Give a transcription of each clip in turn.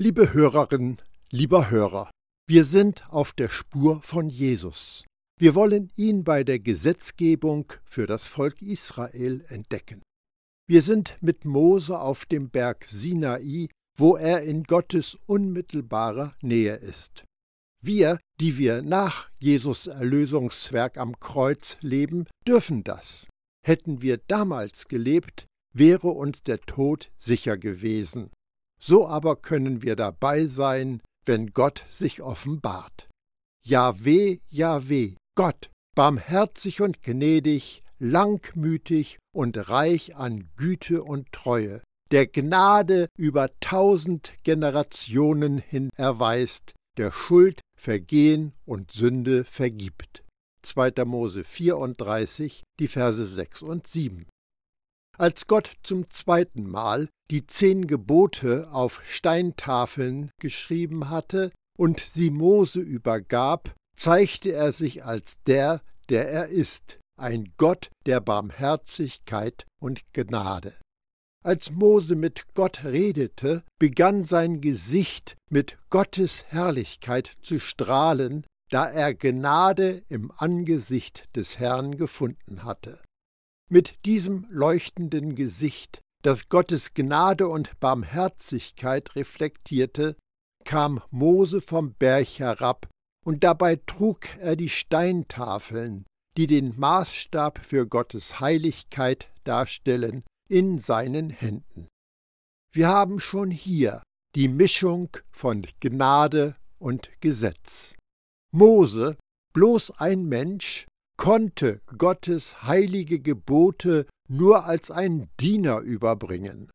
Liebe Hörerin, lieber Hörer, wir sind auf der Spur von Jesus. Wir wollen ihn bei der Gesetzgebung für das Volk Israel entdecken. Wir sind mit Mose auf dem Berg Sinai, wo er in Gottes unmittelbarer Nähe ist. Wir, die wir nach Jesus Erlösungswerk am Kreuz leben, dürfen das. Hätten wir damals gelebt, wäre uns der Tod sicher gewesen. So aber können wir dabei sein, wenn Gott sich offenbart. Jahweh, Jahweh, Gott, barmherzig und gnädig, langmütig und reich an Güte und Treue, der Gnade über tausend Generationen hin erweist, der Schuld, Vergehen und Sünde vergibt. 2. Mose 34, die Verse 6 und 7. Als Gott zum zweiten Mal die zehn Gebote auf Steintafeln geschrieben hatte und sie Mose übergab, zeigte er sich als der, der er ist, ein Gott der Barmherzigkeit und Gnade. Als Mose mit Gott redete, begann sein Gesicht mit Gottes Herrlichkeit zu strahlen, da er Gnade im Angesicht des Herrn gefunden hatte. Mit diesem leuchtenden Gesicht, das Gottes Gnade und Barmherzigkeit reflektierte, kam Mose vom Berg herab, und dabei trug er die Steintafeln, die den Maßstab für Gottes Heiligkeit darstellen, in seinen Händen. Wir haben schon hier die Mischung von Gnade und Gesetz. Mose, bloß ein Mensch, konnte Gottes heilige Gebote nur als ein Diener überbringen.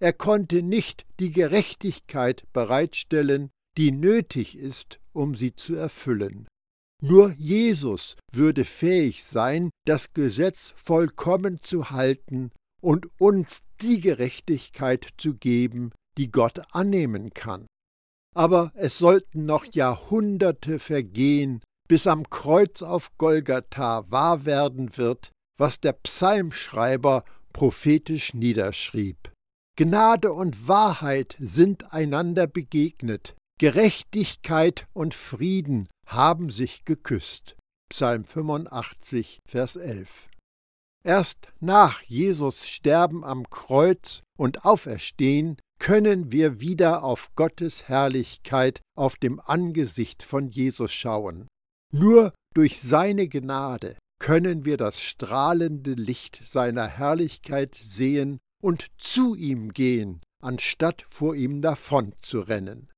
Er konnte nicht die Gerechtigkeit bereitstellen, die nötig ist, um sie zu erfüllen. Nur Jesus würde fähig sein, das Gesetz vollkommen zu halten und uns die Gerechtigkeit zu geben, die Gott annehmen kann. Aber es sollten noch Jahrhunderte vergehen, bis am Kreuz auf Golgatha wahr werden wird, was der Psalmschreiber prophetisch niederschrieb. Gnade und Wahrheit sind einander begegnet, Gerechtigkeit und Frieden haben sich geküsst. Psalm 85, Vers 11. Erst nach Jesus Sterben am Kreuz und Auferstehen können wir wieder auf Gottes Herrlichkeit auf dem Angesicht von Jesus schauen. Nur durch seine Gnade können wir das strahlende Licht seiner Herrlichkeit sehen und zu ihm gehen, anstatt vor ihm davon zu rennen.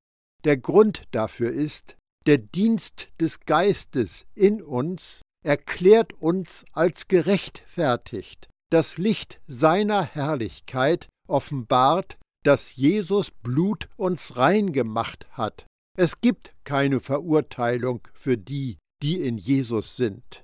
Der Grund dafür ist, der Dienst des Geistes in uns erklärt uns als gerechtfertigt. Das Licht seiner Herrlichkeit offenbart, dass Jesus Blut uns rein gemacht hat. Es gibt keine Verurteilung für die, die in Jesus sind.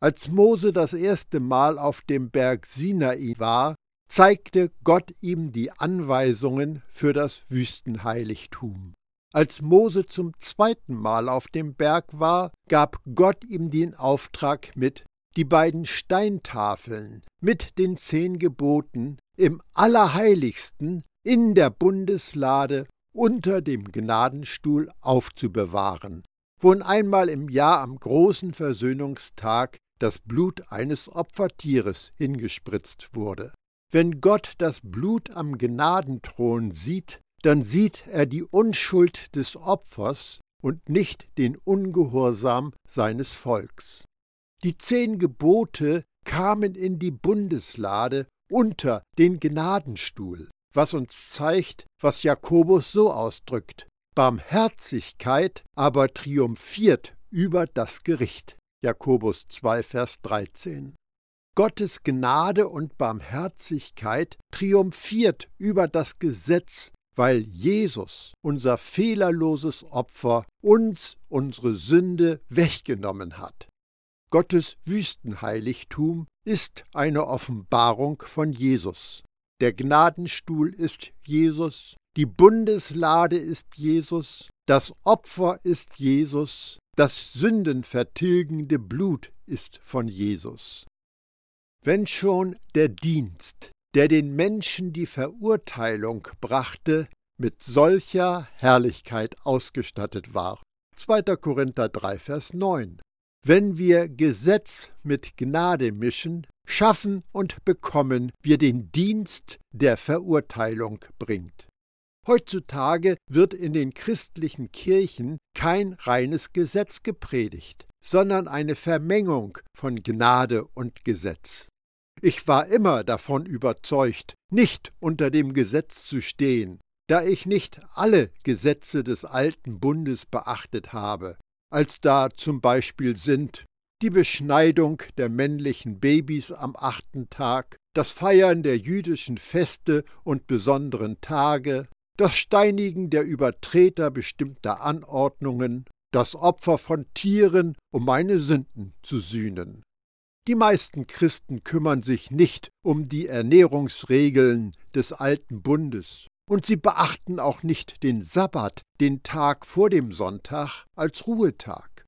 Als Mose das erste Mal auf dem Berg Sinai war, zeigte Gott ihm die Anweisungen für das Wüstenheiligtum. Als Mose zum zweiten Mal auf dem Berg war, gab Gott ihm den Auftrag mit, die beiden Steintafeln mit den zehn Geboten im Allerheiligsten in der Bundeslade unter dem Gnadenstuhl aufzubewahren wo einmal im Jahr am großen Versöhnungstag das Blut eines Opfertieres hingespritzt wurde. Wenn Gott das Blut am Gnadenthron sieht, dann sieht er die Unschuld des Opfers und nicht den Ungehorsam seines Volks. Die zehn Gebote kamen in die Bundeslade unter den Gnadenstuhl, was uns zeigt, was Jakobus so ausdrückt. Barmherzigkeit aber triumphiert über das Gericht. Jakobus 2, Vers 13. Gottes Gnade und Barmherzigkeit triumphiert über das Gesetz, weil Jesus, unser fehlerloses Opfer, uns unsere Sünde weggenommen hat. Gottes Wüstenheiligtum ist eine Offenbarung von Jesus. Der Gnadenstuhl ist Jesus, die Bundeslade ist Jesus, das Opfer ist Jesus, das sündenvertilgende Blut ist von Jesus. Wenn schon der Dienst, der den Menschen die Verurteilung brachte, mit solcher Herrlichkeit ausgestattet war. 2. Korinther 3, Vers 9. Wenn wir Gesetz mit Gnade mischen, schaffen und bekommen wir den Dienst, der Verurteilung bringt. Heutzutage wird in den christlichen Kirchen kein reines Gesetz gepredigt, sondern eine Vermengung von Gnade und Gesetz. Ich war immer davon überzeugt, nicht unter dem Gesetz zu stehen, da ich nicht alle Gesetze des alten Bundes beachtet habe, als da zum Beispiel sind die Beschneidung der männlichen Babys am achten Tag, das Feiern der jüdischen Feste und besonderen Tage, das Steinigen der Übertreter bestimmter Anordnungen, das Opfer von Tieren, um meine Sünden zu sühnen. Die meisten Christen kümmern sich nicht um die Ernährungsregeln des alten Bundes, und sie beachten auch nicht den Sabbat, den Tag vor dem Sonntag, als Ruhetag.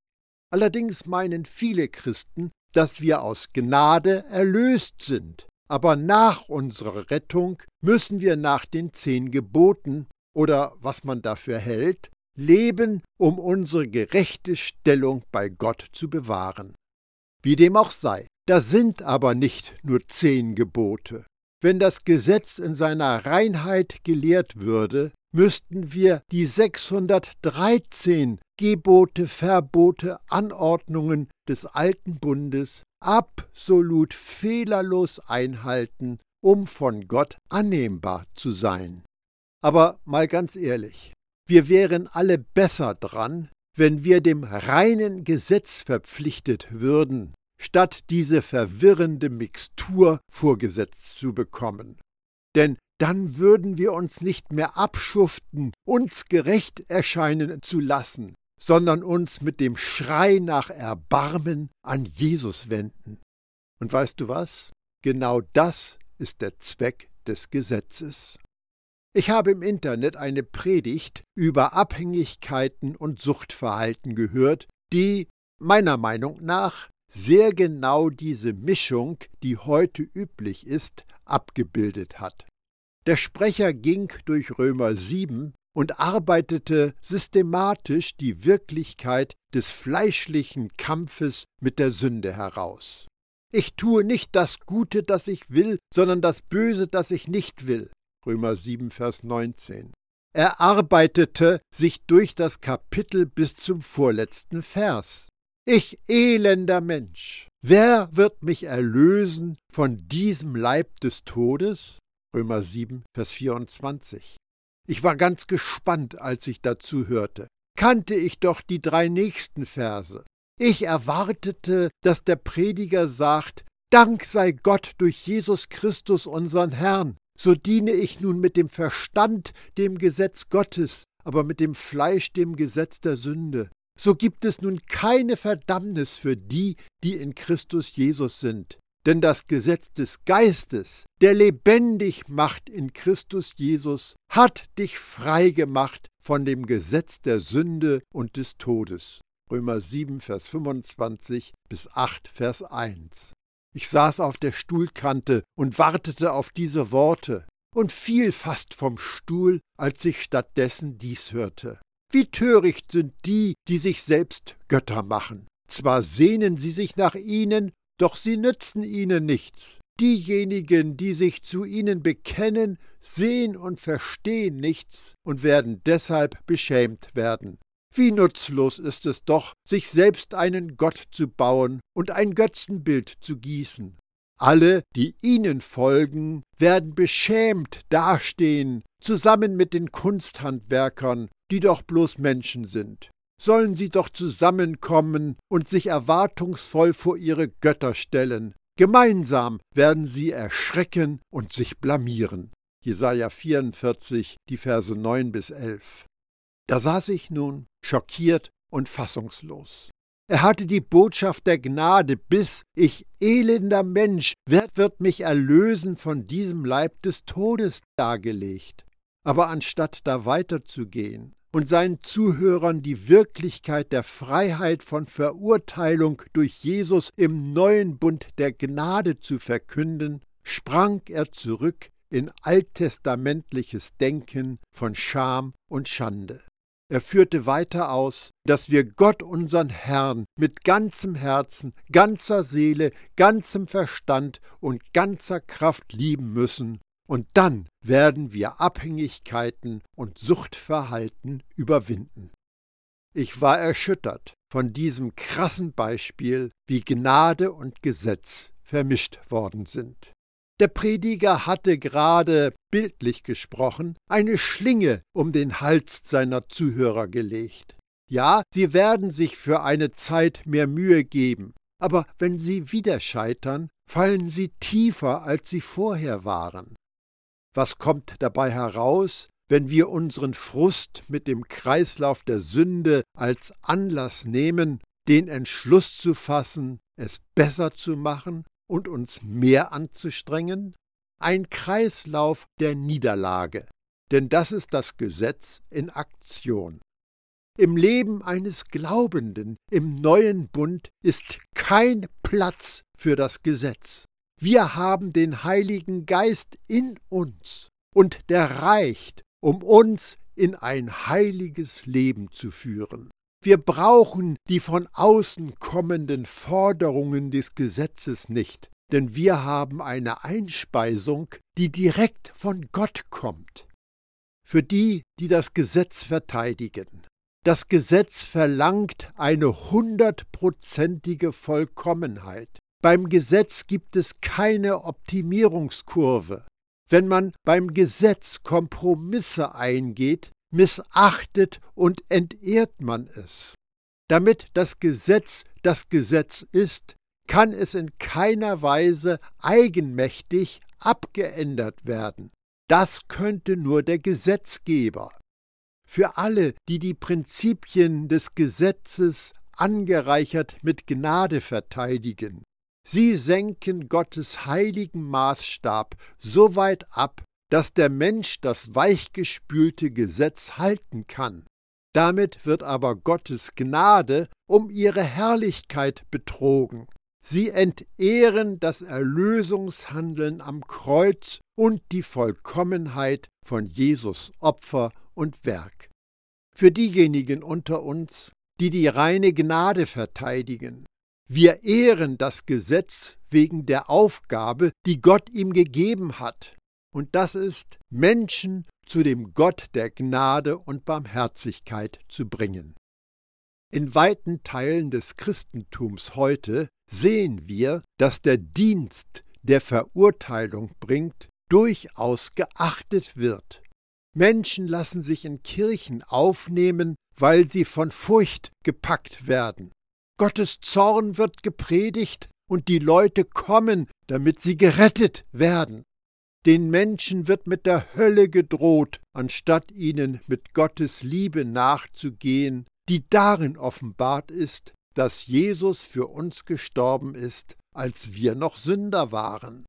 Allerdings meinen viele Christen, dass wir aus Gnade erlöst sind, aber nach unserer Rettung müssen wir nach den zehn Geboten oder was man dafür hält, leben, um unsere gerechte Stellung bei Gott zu bewahren. Wie dem auch sei, da sind aber nicht nur zehn Gebote. Wenn das Gesetz in seiner Reinheit gelehrt würde, müssten wir die 613 Gebote, Verbote, Anordnungen des alten Bundes absolut fehlerlos einhalten, um von Gott annehmbar zu sein. Aber mal ganz ehrlich, wir wären alle besser dran, wenn wir dem reinen Gesetz verpflichtet würden, statt diese verwirrende Mixtur vorgesetzt zu bekommen. Denn dann würden wir uns nicht mehr abschuften, uns gerecht erscheinen zu lassen, sondern uns mit dem Schrei nach Erbarmen an Jesus wenden. Und weißt du was? Genau das ist der Zweck des Gesetzes. Ich habe im Internet eine Predigt über Abhängigkeiten und Suchtverhalten gehört, die meiner Meinung nach sehr genau diese Mischung, die heute üblich ist, abgebildet hat. Der Sprecher ging durch Römer 7 und arbeitete systematisch die Wirklichkeit des fleischlichen Kampfes mit der Sünde heraus. Ich tue nicht das Gute, das ich will, sondern das Böse, das ich nicht will. Römer 7, Vers 19. Er arbeitete sich durch das Kapitel bis zum vorletzten Vers. Ich elender Mensch, wer wird mich erlösen von diesem Leib des Todes? Römer 7, Vers 24. Ich war ganz gespannt, als ich dazu hörte. Kannte ich doch die drei nächsten Verse. Ich erwartete, dass der Prediger sagt, Dank sei Gott durch Jesus Christus unseren Herrn. So diene ich nun mit dem Verstand dem Gesetz Gottes, aber mit dem Fleisch dem Gesetz der Sünde. So gibt es nun keine Verdammnis für die, die in Christus Jesus sind. Denn das Gesetz des Geistes, der lebendig macht in Christus Jesus, hat dich frei gemacht von dem Gesetz der Sünde und des Todes. Römer 7, Vers 25 bis 8, Vers 1. Ich saß auf der Stuhlkante und wartete auf diese Worte und fiel fast vom Stuhl, als ich stattdessen dies hörte. Wie töricht sind die, die sich selbst Götter machen. Zwar sehnen sie sich nach ihnen, doch sie nützen ihnen nichts. Diejenigen, die sich zu ihnen bekennen, sehen und verstehen nichts und werden deshalb beschämt werden. Wie nutzlos ist es doch, sich selbst einen Gott zu bauen und ein Götzenbild zu gießen. Alle, die ihnen folgen, werden beschämt dastehen, zusammen mit den Kunsthandwerkern, die doch bloß Menschen sind sollen sie doch zusammenkommen und sich erwartungsvoll vor ihre Götter stellen. Gemeinsam werden sie erschrecken und sich blamieren. Jesaja 44, die Verse 9 bis 11. Da saß ich nun, schockiert und fassungslos. Er hatte die Botschaft der Gnade bis ich elender Mensch, wer wird mich erlösen von diesem Leib des Todes dargelegt. Aber anstatt da weiterzugehen und seinen Zuhörern die Wirklichkeit der Freiheit von Verurteilung durch Jesus im neuen Bund der Gnade zu verkünden, sprang er zurück in alttestamentliches Denken von Scham und Schande. Er führte weiter aus, dass wir Gott unseren Herrn mit ganzem Herzen, ganzer Seele, ganzem Verstand und ganzer Kraft lieben müssen, und dann werden wir Abhängigkeiten und Suchtverhalten überwinden. Ich war erschüttert von diesem krassen Beispiel, wie Gnade und Gesetz vermischt worden sind. Der Prediger hatte gerade, bildlich gesprochen, eine Schlinge um den Hals seiner Zuhörer gelegt. Ja, sie werden sich für eine Zeit mehr Mühe geben, aber wenn sie wieder scheitern, fallen sie tiefer, als sie vorher waren. Was kommt dabei heraus, wenn wir unseren Frust mit dem Kreislauf der Sünde als Anlass nehmen, den Entschluss zu fassen, es besser zu machen und uns mehr anzustrengen? Ein Kreislauf der Niederlage, denn das ist das Gesetz in Aktion. Im Leben eines Glaubenden im neuen Bund ist kein Platz für das Gesetz. Wir haben den Heiligen Geist in uns und der reicht, um uns in ein heiliges Leben zu führen. Wir brauchen die von außen kommenden Forderungen des Gesetzes nicht, denn wir haben eine Einspeisung, die direkt von Gott kommt. Für die, die das Gesetz verteidigen. Das Gesetz verlangt eine hundertprozentige Vollkommenheit. Beim Gesetz gibt es keine Optimierungskurve. Wenn man beim Gesetz Kompromisse eingeht, missachtet und entehrt man es. Damit das Gesetz das Gesetz ist, kann es in keiner Weise eigenmächtig abgeändert werden. Das könnte nur der Gesetzgeber. Für alle, die die Prinzipien des Gesetzes angereichert mit Gnade verteidigen, sie senken Gottes heiligen Maßstab so weit ab, dass der Mensch das weichgespülte Gesetz halten kann. Damit wird aber Gottes Gnade um ihre Herrlichkeit betrogen. Sie entehren das Erlösungshandeln am Kreuz und die Vollkommenheit von Jesus Opfer und Werk. Für diejenigen unter uns, die die reine Gnade verteidigen, wir ehren das Gesetz wegen der Aufgabe, die Gott ihm gegeben hat und das ist, Menschen zu dem Gott der Gnade und Barmherzigkeit zu bringen. In weiten Teilen des Christentums heute sehen wir, dass der Dienst, der Verurteilung bringt, durchaus geachtet wird. Menschen lassen sich in Kirchen aufnehmen, weil sie von Furcht gepackt werden. Gottes Zorn wird gepredigt und die Leute kommen, damit sie gerettet werden. Den Menschen wird mit der Hölle gedroht, anstatt ihnen mit Gottes Liebe nachzugehen, die darin offenbart ist, dass Jesus für uns gestorben ist, als wir noch Sünder waren.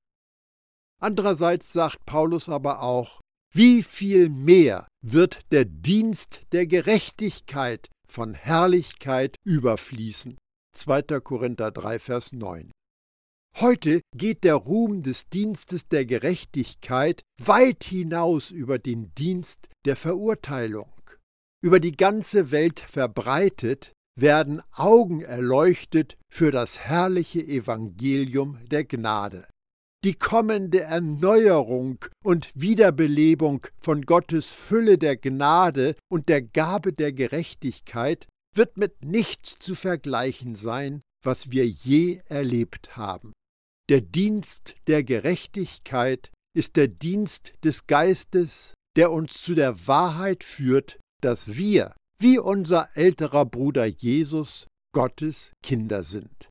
Andererseits sagt Paulus aber auch, wie viel mehr wird der Dienst der Gerechtigkeit von Herrlichkeit überfließen. 2. Korinther 3, Vers 9. Heute geht der Ruhm des Dienstes der Gerechtigkeit weit hinaus über den Dienst der Verurteilung. Über die ganze Welt verbreitet werden Augen erleuchtet für das herrliche Evangelium der Gnade. Die kommende Erneuerung und Wiederbelebung von Gottes Fülle der Gnade und der Gabe der Gerechtigkeit wird mit nichts zu vergleichen sein, was wir je erlebt haben. Der Dienst der Gerechtigkeit ist der Dienst des Geistes, der uns zu der Wahrheit führt, dass wir, wie unser älterer Bruder Jesus, Gottes Kinder sind.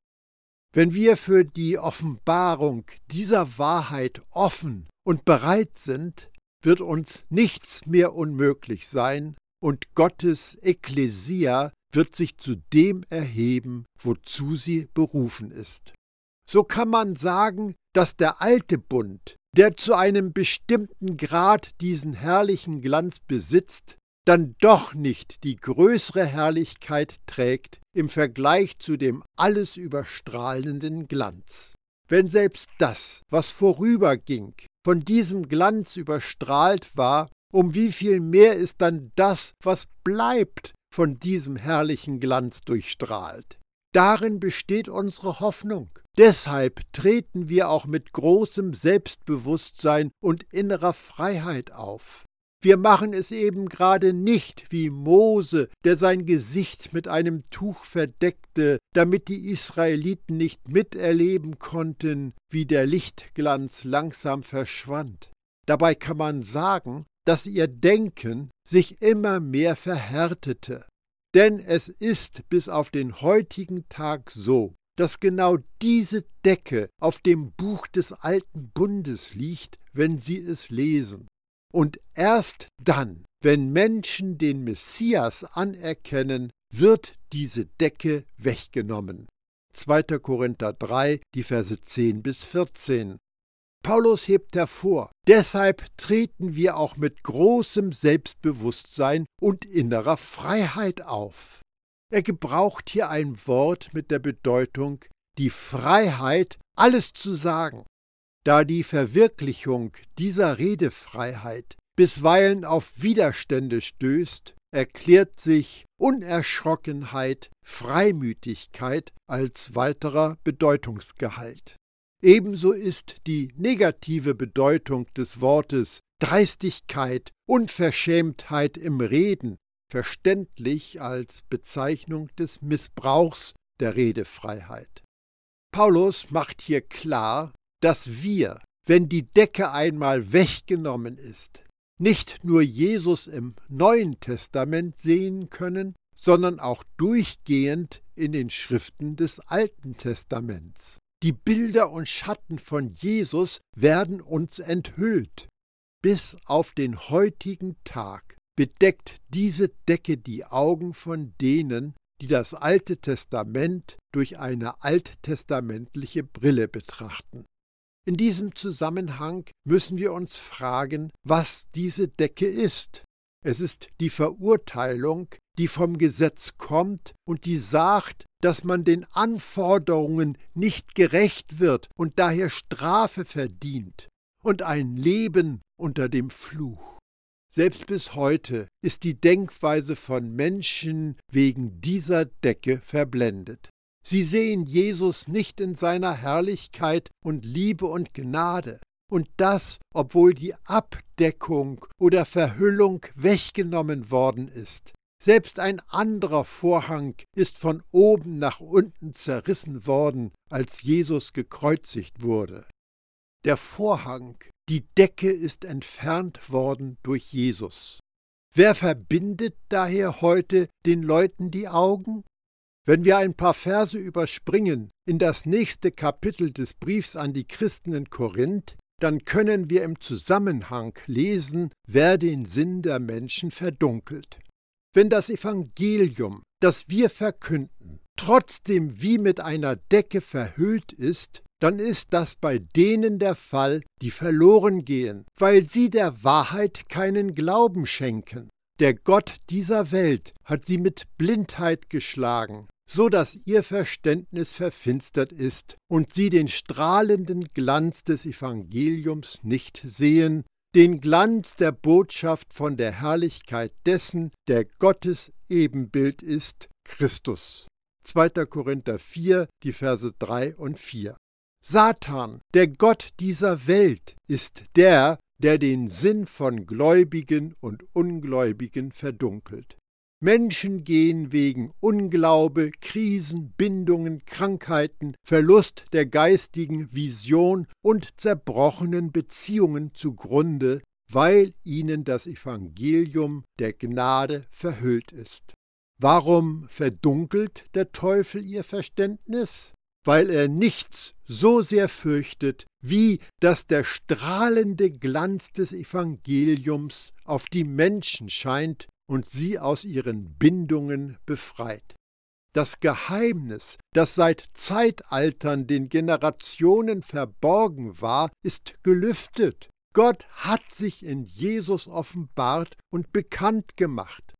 Wenn wir für die Offenbarung dieser Wahrheit offen und bereit sind, wird uns nichts mehr unmöglich sein, und Gottes Ekklesia wird sich zu dem erheben, wozu sie berufen ist. So kann man sagen, dass der alte Bund, der zu einem bestimmten Grad diesen herrlichen Glanz besitzt, dann doch nicht die größere Herrlichkeit trägt im Vergleich zu dem alles überstrahlenden Glanz. wenn selbst das, was vorüberging, von diesem Glanz überstrahlt war, um wie viel mehr ist dann das, was bleibt, von diesem herrlichen Glanz durchstrahlt. Darin besteht unsere Hoffnung. Deshalb treten wir auch mit großem Selbstbewusstsein und innerer Freiheit auf. Wir machen es eben gerade nicht wie Mose, der sein Gesicht mit einem Tuch verdeckte, damit die Israeliten nicht miterleben konnten, wie der Lichtglanz langsam verschwand. Dabei kann man sagen, dass ihr Denken sich immer mehr verhärtete. Denn es ist bis auf den heutigen Tag so, dass genau diese Decke auf dem Buch des alten Bundes liegt, wenn sie es lesen. Und erst dann, wenn Menschen den Messias anerkennen, wird diese Decke weggenommen. 2. Korinther 3, die Verse 10 bis 14. Paulus hebt hervor, deshalb treten wir auch mit großem Selbstbewusstsein und innerer Freiheit auf. Er gebraucht hier ein Wort mit der Bedeutung die Freiheit, alles zu sagen. Da die Verwirklichung dieser Redefreiheit bisweilen auf Widerstände stößt, erklärt sich Unerschrockenheit, Freimütigkeit als weiterer Bedeutungsgehalt. Ebenso ist die negative Bedeutung des Wortes Dreistigkeit, Unverschämtheit im Reden verständlich als Bezeichnung des Missbrauchs der Redefreiheit. Paulus macht hier klar, dass wir, wenn die Decke einmal weggenommen ist, nicht nur Jesus im Neuen Testament sehen können, sondern auch durchgehend in den Schriften des Alten Testaments. Die Bilder und Schatten von Jesus werden uns enthüllt. Bis auf den heutigen Tag bedeckt diese Decke die Augen von denen, die das Alte Testament durch eine alttestamentliche Brille betrachten. In diesem Zusammenhang müssen wir uns fragen, was diese Decke ist. Es ist die Verurteilung, die vom Gesetz kommt und die sagt, dass man den Anforderungen nicht gerecht wird und daher Strafe verdient und ein Leben unter dem Fluch. Selbst bis heute ist die Denkweise von Menschen wegen dieser Decke verblendet. Sie sehen Jesus nicht in seiner Herrlichkeit und Liebe und Gnade. Und das, obwohl die Abdeckung oder Verhüllung weggenommen worden ist. Selbst ein anderer Vorhang ist von oben nach unten zerrissen worden, als Jesus gekreuzigt wurde. Der Vorhang, die Decke ist entfernt worden durch Jesus. Wer verbindet daher heute den Leuten die Augen? Wenn wir ein paar Verse überspringen in das nächste Kapitel des Briefs an die Christen in Korinth, dann können wir im Zusammenhang lesen, wer den Sinn der Menschen verdunkelt. Wenn das Evangelium, das wir verkünden, trotzdem wie mit einer Decke verhüllt ist, dann ist das bei denen der Fall, die verloren gehen, weil sie der Wahrheit keinen Glauben schenken. Der Gott dieser Welt hat sie mit Blindheit geschlagen, so dass ihr Verständnis verfinstert ist und sie den strahlenden Glanz des Evangeliums nicht sehen, den Glanz der Botschaft von der Herrlichkeit dessen, der Gottes Ebenbild ist, Christus. 2. Korinther 4, die Verse 3 und 4. Satan, der Gott dieser Welt, ist der, der den Sinn von Gläubigen und Ungläubigen verdunkelt. Menschen gehen wegen Unglaube, Krisen, Bindungen, Krankheiten, Verlust der geistigen Vision und zerbrochenen Beziehungen zugrunde, weil ihnen das Evangelium der Gnade verhüllt ist. Warum verdunkelt der Teufel ihr Verständnis? Weil er nichts so sehr fürchtet, wie dass der strahlende Glanz des Evangeliums auf die Menschen scheint und sie aus ihren Bindungen befreit. Das Geheimnis, das seit Zeitaltern den Generationen verborgen war, ist gelüftet. Gott hat sich in Jesus offenbart und bekannt gemacht.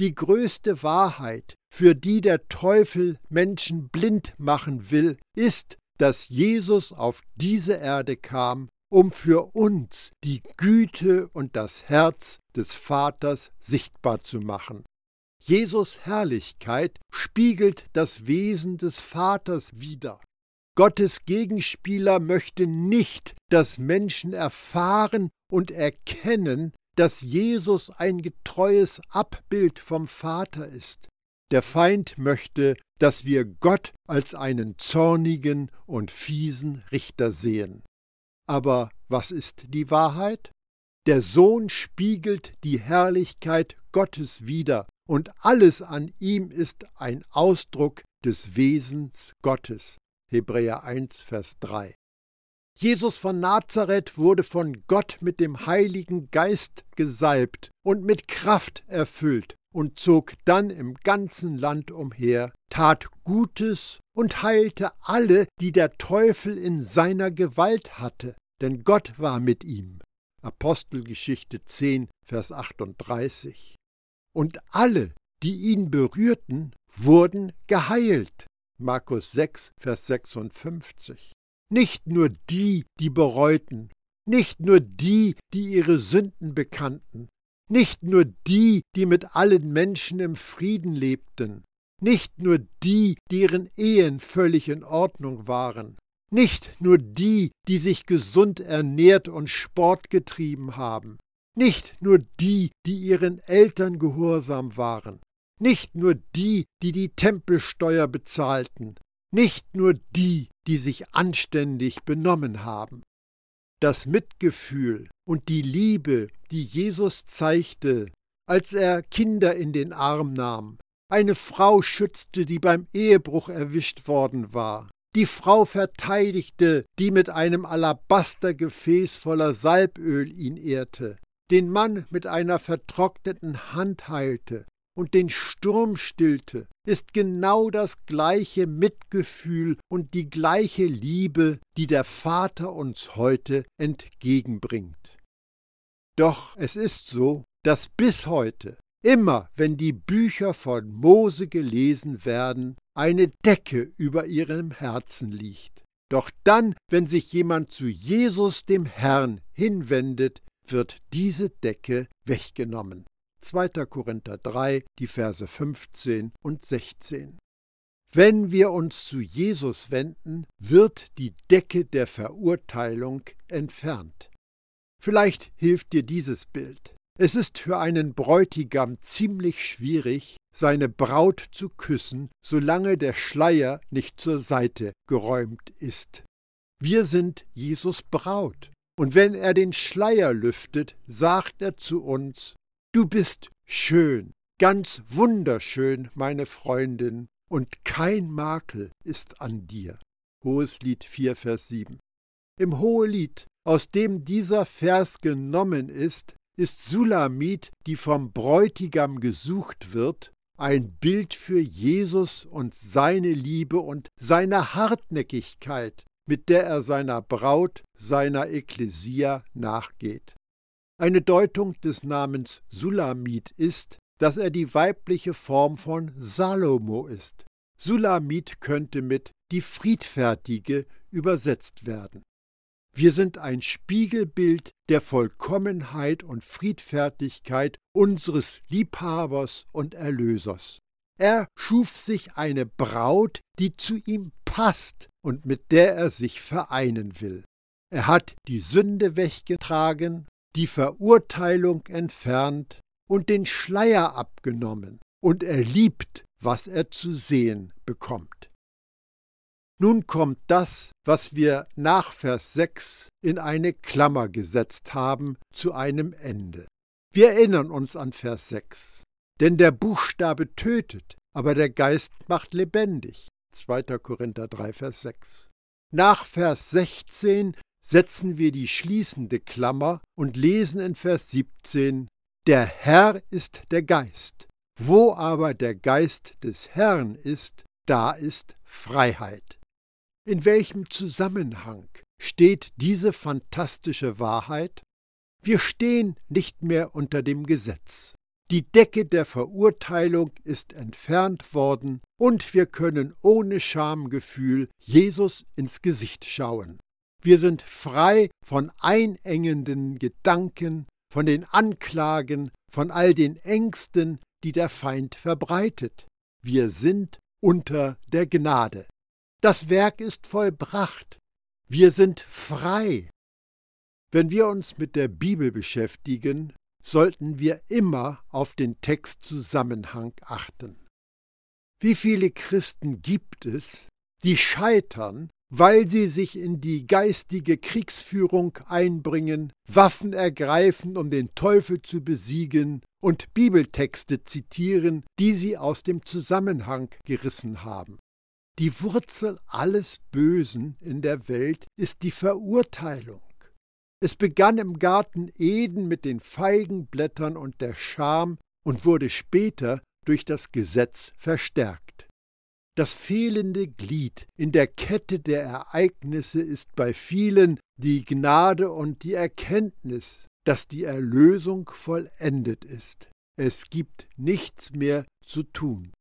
Die größte Wahrheit, für die der Teufel Menschen blind machen will, ist, dass Jesus auf diese Erde kam, um für uns die Güte und das Herz des Vaters sichtbar zu machen. Jesus Herrlichkeit spiegelt das Wesen des Vaters wider. Gottes Gegenspieler möchte nicht, dass Menschen erfahren und erkennen, dass Jesus ein getreues Abbild vom Vater ist. Der Feind möchte, dass wir Gott als einen zornigen und fiesen Richter sehen. Aber was ist die Wahrheit? Der Sohn spiegelt die Herrlichkeit Gottes wider, und alles an ihm ist ein Ausdruck des Wesens Gottes. Hebräer 1, Vers 3. Jesus von Nazareth wurde von Gott mit dem Heiligen Geist gesalbt und mit Kraft erfüllt und zog dann im ganzen Land umher, tat Gutes und heilte alle, die der Teufel in seiner Gewalt hatte, denn Gott war mit ihm. Apostelgeschichte 10, Vers 38. Und alle, die ihn berührten, wurden geheilt. Markus 6, Vers 56. Nicht nur die, die bereuten, nicht nur die, die ihre Sünden bekannten, nicht nur die, die mit allen Menschen im Frieden lebten, nicht nur die, deren Ehen völlig in Ordnung waren, nicht nur die, die sich gesund ernährt und Sport getrieben haben, nicht nur die, die ihren Eltern gehorsam waren, nicht nur die, die die Tempelsteuer bezahlten, nicht nur die, die sich anständig benommen haben. Das Mitgefühl und die Liebe, die Jesus zeigte, als er Kinder in den Arm nahm, eine Frau schützte, die beim Ehebruch erwischt worden war, die Frau verteidigte, die mit einem Alabastergefäß voller Salböl ihn ehrte, den Mann mit einer vertrockneten Hand heilte, und den Sturm stillte, ist genau das gleiche Mitgefühl und die gleiche Liebe, die der Vater uns heute entgegenbringt. Doch es ist so, dass bis heute, immer wenn die Bücher von Mose gelesen werden, eine Decke über ihrem Herzen liegt. Doch dann, wenn sich jemand zu Jesus dem Herrn hinwendet, wird diese Decke weggenommen. 2. Korinther 3, die Verse 15 und 16. Wenn wir uns zu Jesus wenden, wird die Decke der Verurteilung entfernt. Vielleicht hilft dir dieses Bild. Es ist für einen Bräutigam ziemlich schwierig, seine Braut zu küssen, solange der Schleier nicht zur Seite geräumt ist. Wir sind Jesus Braut, und wenn er den Schleier lüftet, sagt er zu uns, Du bist schön, ganz wunderschön, meine Freundin, und kein Makel ist an dir. Hohes Lied 4, Vers 7. Im Hohelied, aus dem dieser Vers genommen ist, ist Sulamit, die vom Bräutigam gesucht wird, ein Bild für Jesus und seine Liebe und seine Hartnäckigkeit, mit der er seiner Braut, seiner Ekklesia nachgeht. Eine Deutung des Namens Sulamit ist, dass er die weibliche Form von Salomo ist. Sulamit könnte mit die Friedfertige übersetzt werden. Wir sind ein Spiegelbild der Vollkommenheit und Friedfertigkeit unseres Liebhabers und Erlösers. Er schuf sich eine Braut, die zu ihm passt und mit der er sich vereinen will. Er hat die Sünde weggetragen die Verurteilung entfernt und den Schleier abgenommen, und er liebt, was er zu sehen bekommt. Nun kommt das, was wir nach Vers 6 in eine Klammer gesetzt haben, zu einem Ende. Wir erinnern uns an Vers 6. Denn der Buchstabe tötet, aber der Geist macht lebendig. 2. Korinther 3, Vers 6. Nach Vers 16 setzen wir die schließende Klammer und lesen in Vers 17, Der Herr ist der Geist. Wo aber der Geist des Herrn ist, da ist Freiheit. In welchem Zusammenhang steht diese fantastische Wahrheit? Wir stehen nicht mehr unter dem Gesetz. Die Decke der Verurteilung ist entfernt worden und wir können ohne Schamgefühl Jesus ins Gesicht schauen. Wir sind frei von einengenden Gedanken, von den Anklagen, von all den Ängsten, die der Feind verbreitet. Wir sind unter der Gnade. Das Werk ist vollbracht. Wir sind frei. Wenn wir uns mit der Bibel beschäftigen, sollten wir immer auf den Textzusammenhang achten. Wie viele Christen gibt es, die scheitern, weil sie sich in die geistige Kriegsführung einbringen, Waffen ergreifen, um den Teufel zu besiegen und Bibeltexte zitieren, die sie aus dem Zusammenhang gerissen haben. Die Wurzel alles Bösen in der Welt ist die Verurteilung. Es begann im Garten Eden mit den Feigenblättern und der Scham und wurde später durch das Gesetz verstärkt. Das fehlende Glied in der Kette der Ereignisse ist bei vielen die Gnade und die Erkenntnis, dass die Erlösung vollendet ist. Es gibt nichts mehr zu tun.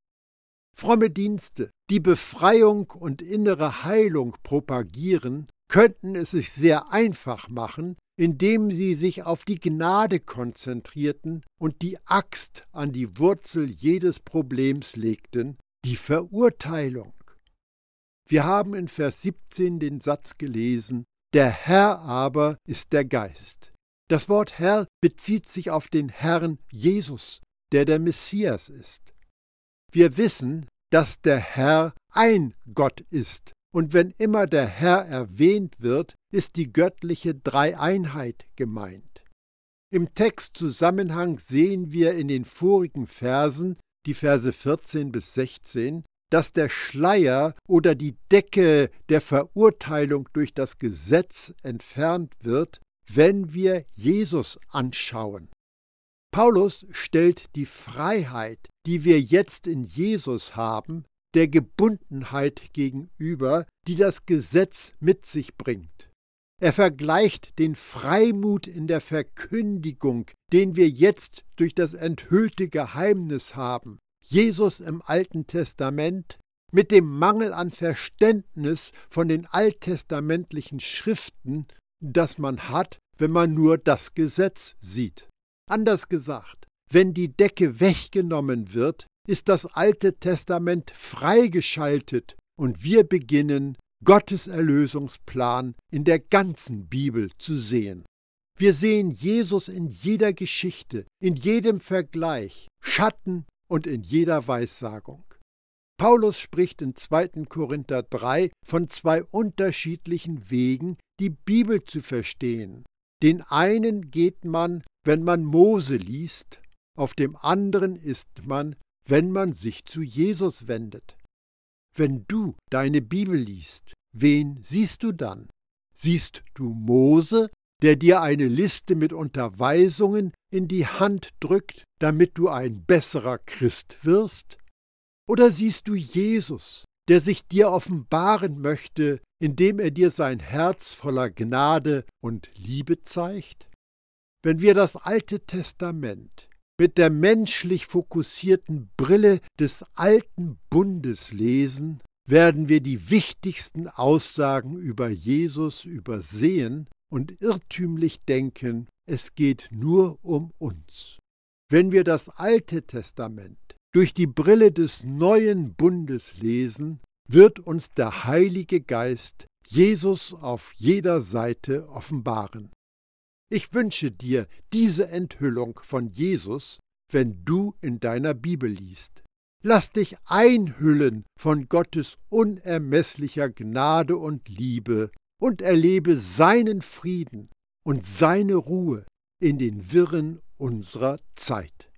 Fromme Dienste, die Befreiung und innere Heilung propagieren, könnten es sich sehr einfach machen, indem sie sich auf die Gnade konzentrierten und die Axt an die Wurzel jedes Problems legten, die Verurteilung. Wir haben in Vers 17 den Satz gelesen, der Herr aber ist der Geist. Das Wort Herr bezieht sich auf den Herrn Jesus, der der Messias ist. Wir wissen, dass der Herr ein Gott ist und wenn immer der Herr erwähnt wird, ist die göttliche Dreieinheit gemeint. Im Textzusammenhang sehen wir in den vorigen Versen, die Verse 14 bis 16, dass der Schleier oder die Decke der Verurteilung durch das Gesetz entfernt wird, wenn wir Jesus anschauen. Paulus stellt die Freiheit, die wir jetzt in Jesus haben, der Gebundenheit gegenüber, die das Gesetz mit sich bringt. Er vergleicht den Freimut in der Verkündigung, den wir jetzt durch das enthüllte Geheimnis haben, Jesus im Alten Testament, mit dem Mangel an Verständnis von den alttestamentlichen Schriften, das man hat, wenn man nur das Gesetz sieht. Anders gesagt, wenn die Decke weggenommen wird, ist das Alte Testament freigeschaltet und wir beginnen, Gottes Erlösungsplan in der ganzen Bibel zu sehen. Wir sehen Jesus in jeder Geschichte, in jedem Vergleich, Schatten und in jeder Weissagung. Paulus spricht in 2. Korinther 3 von zwei unterschiedlichen Wegen, die Bibel zu verstehen. Den einen geht man, wenn man Mose liest, auf dem anderen ist man, wenn man sich zu Jesus wendet. Wenn du deine Bibel liest, wen siehst du dann? Siehst du Mose, der dir eine Liste mit Unterweisungen in die Hand drückt, damit du ein besserer Christ wirst? Oder siehst du Jesus, der sich dir offenbaren möchte, indem er dir sein Herz voller Gnade und Liebe zeigt? Wenn wir das Alte Testament mit der menschlich fokussierten Brille des alten Bundes lesen, werden wir die wichtigsten Aussagen über Jesus übersehen und irrtümlich denken, es geht nur um uns. Wenn wir das Alte Testament durch die Brille des neuen Bundes lesen, wird uns der Heilige Geist Jesus auf jeder Seite offenbaren. Ich wünsche dir diese Enthüllung von Jesus, wenn du in deiner Bibel liest. Lass dich einhüllen von Gottes unermesslicher Gnade und Liebe und erlebe seinen Frieden und seine Ruhe in den Wirren unserer Zeit.